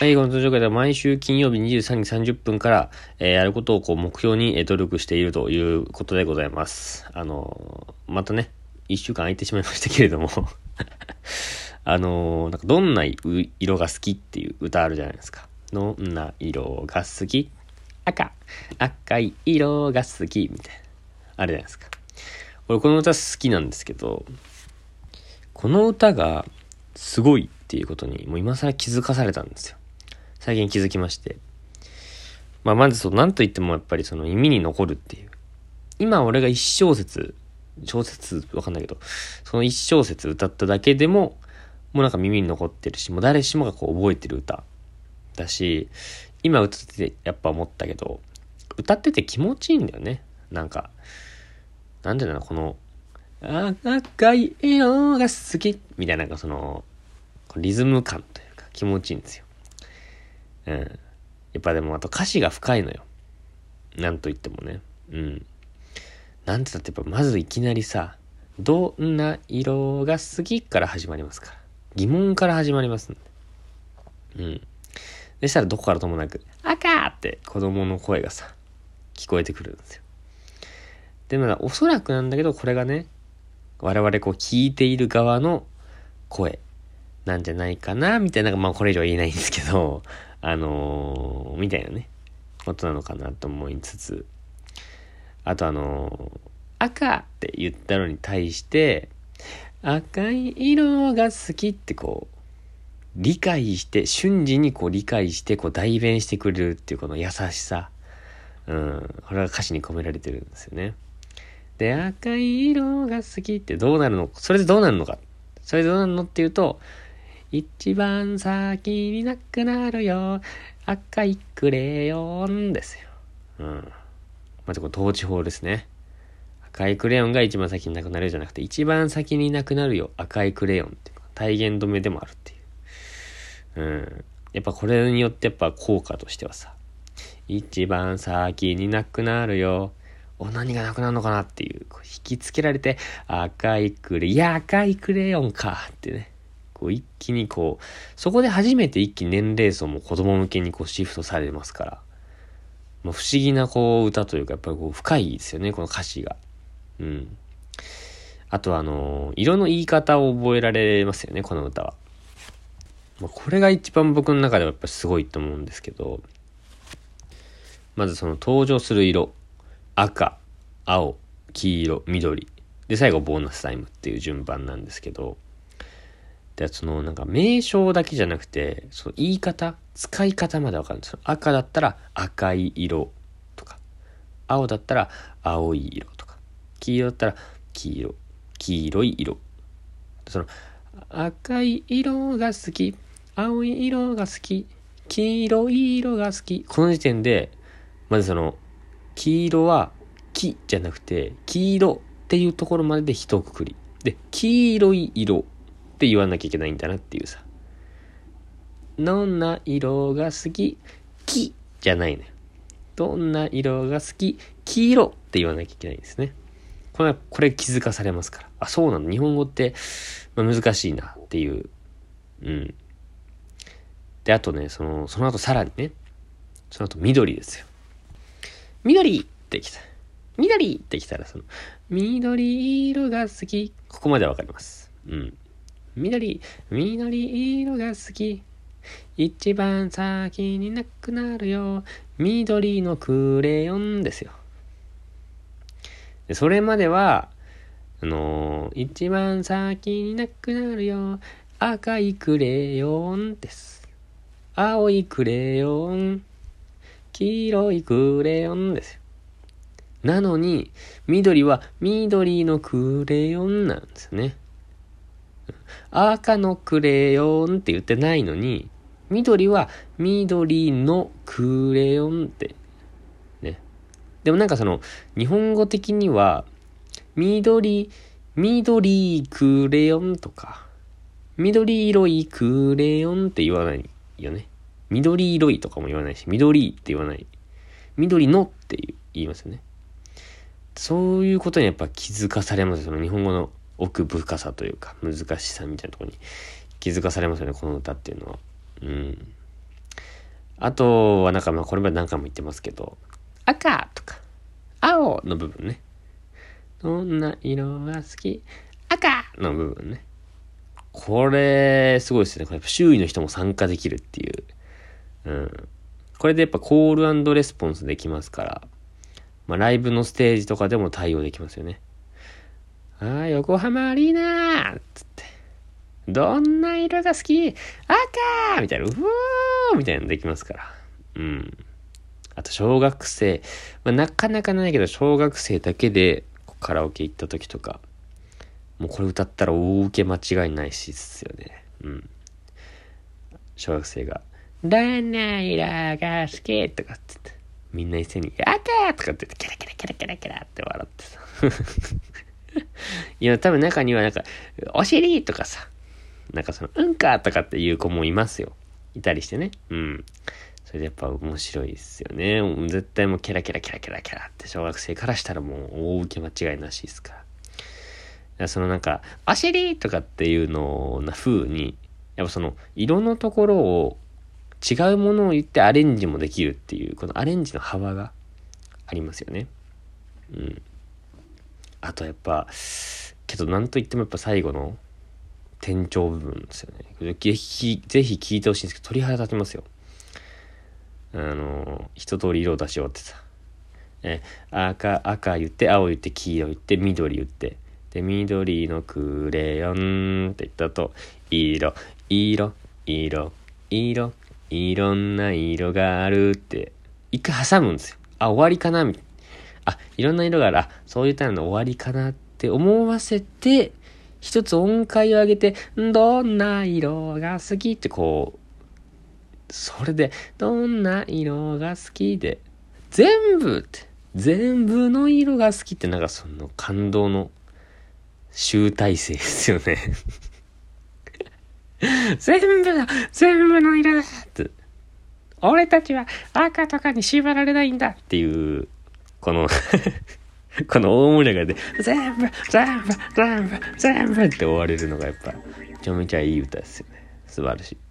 はい、この登場会では毎週金曜日23時30分から、えー、やることをこう目標に、努力しているということでございます。あの、またね、一週間空いてしまいましたけれども あのー、なんかどんな色が好きっていう歌あるじゃないですか。どんな色が好き？赤赤い色が好きみたいな。あるじゃないですか。俺この歌好きなんですけど、この歌がすごいっていうことにもう今更気づかされたんですよ。最近気づきまして。まあまずそう、なんと言ってもやっぱりその耳に残るっていう。今俺が一小節、小節わかんないけど、その一小節歌っただけでも、もうなんか耳に残ってるし、もう誰しもがこう覚えてる歌だし、今歌っててやっぱ思ったけど、歌ってて気持ちいいんだよね。なんか、なんでだろう、この、赤い色が好きみたいな、その、リズム感というか気持ちいいんですよ。うん。やっぱでもあと歌詞が深いのよ。なんと言ってもね。うん。なんてだってやっぱまずいきなりさ、どんな色が好きから始まりますから。疑問から始まりますんで。うん。でしたらどこからともなく、赤って子供の声がさ、聞こえてくるんですよ。でもおそらくなんだけど、これがね、我々こう聞いている側の声なんじゃないかな、みたいな、まあこれ以上言えないんですけど、あのー、みたいなね、ことなのかなと思いつつ、あとあのー、赤って言ったのに対して、赤い色が好きってこう、理解して、瞬時にこう理解して、こう代弁してくれるっていうこの優しさ。うん。これが歌詞に込められてるんですよね。で、赤い色が好きってどうなるの？それでどうなるのかそれでどうなるのっていうと、一番先になくなるよ。赤いクレヨンですよ。うん。まずこれ、統治法ですね。赤いクレヨンが一番先になくなるじゃなくて、一番先になくなるよ。赤いクレヨンっていう体言止めでもあるっていう。うん。やっぱこれによってやっぱ効果としてはさ、一番先になくなるよ。お、何がなくなるのかなっていう、こう引きつけられて、赤いクレ、いや、赤いクレヨンかってね。こう一気にこう、そこで初めて一気に年齢層も子供向けにこうシフトされますから、まあ、不思議なこう歌というか、やっぱりこう深いですよね、この歌詞が。うん。あとあの、色の言い方を覚えられますよね、この歌は。まあ、これが一番僕の中ではやっぱりすごいと思うんですけど、まずその登場する色、赤、青、黄色、緑。で、最後ボーナスタイムっていう順番なんですけど、で、そのなんか名称だけじゃなくて、その言い方、使い方までわかるんですよ。赤だったら赤い色とか、青だったら青い色とか、黄色だったら黄色、黄色い色。その赤い色が好き、青い色が好き、黄色い色が好き。この時点で、まずその、黄色は木じゃなくて、黄色っていうところまでで一括り。で、黄色い色って言わなきゃいけないんだなっていうさ。どんな色が好き？木じゃないのよ。どんな色が好き？黄色って言わなきゃいけないんですね。これ、これ気づかされますから。あ、そうなの？日本語って、ま、難しいなっていう。うん。で、あとね、その、その後さらにね、その後緑ですよ。緑ってきた。緑ってきたら、その、緑色が好き。ここまでわかります。うん。緑、緑色が好き。一番先になくなるよ。緑のクレヨンですよ。それまでは、あのー、一番先になくなるよ。赤いクレヨンです。青いクレヨン。黄色いクレヨンですよ。なのに、緑は緑のクレヨンなんですね。赤のクレヨンって言ってないのに、緑は緑のクレヨンって、ね。でもなんかその、日本語的には、緑、緑クレヨンとか、緑色いクレヨンって言わないよね。緑色いとかも言わないし、緑って言わない。緑のって言いますよね。そういうことにやっぱ気づかされますその日本語の奥深さというか難しさみたいなとこに気づかされますよねこの歌っていうのはうんあとはなんかまあこれまで何回も言ってますけど、赤とか、青の部分ね。どんな色が好き赤の部分ね。これ、すごいですね。これやっぱ周囲の人も参加できるっていう。うん。これでやっぱコールレスポンスできますから、まあライブのステージとかでも対応できますよね。ああ、横浜アリーナつって。どんな色が好き？赤みたいな、うおーみたいなのできますから。うん。あと、小学生。まあ、なかなかないけど、小学生だけでカラオケ行った時とか、もうこれ歌ったら大受け間違いないしですよね。うん。小学生が、どんな色が好き？とかってって、みんな一斉に、赤とかって言って、キラキラキラキラキラって笑ってさ。いや、多分中にはなんか、お尻とかさ、なんかその、うんかとかっていう子もいますよ。いたりしてね。うん。それでやっぱ面白いですよね。絶対もうキラキラキラキラキラって小学生からしたらもう大受け間違いなしですから。そのなんか、お尻とかっていうのな風に、やっぱその、色のところを違うものを言ってアレンジもできるっていう、このアレンジの幅がありますよね。うん。あとやっぱ、けどなんといってもやっぱ最後の天頂部分ですよね。ぜひ、ぜひ聞いてほしいんですけど、鳥肌立ちますよ。あの、一通り色を出し終わってさ。え、赤、赤言って、青言って、黄色言って、緑言って、で、緑のクレヨンって言ったと、色、色、色、色、いろんな色があるって、一回挟むんですよ。あ、終わりかなみたいな。あ、いろんな色がある。あ、そういったの終わりかなってって思わせて、一つ音階を上げて、どんな色が好きってこう、それで、どんな色が好きで、全部って、全部の色が好きってなんかその感動の集大成ですよね 全部だ全部の色だって。俺たちは赤とかに縛られないんだっていう、この この大盛り上がりで、全部、全部、全部、全部って終われるのがやっぱ、めちゃめちゃいい歌ですよね。素晴らしい。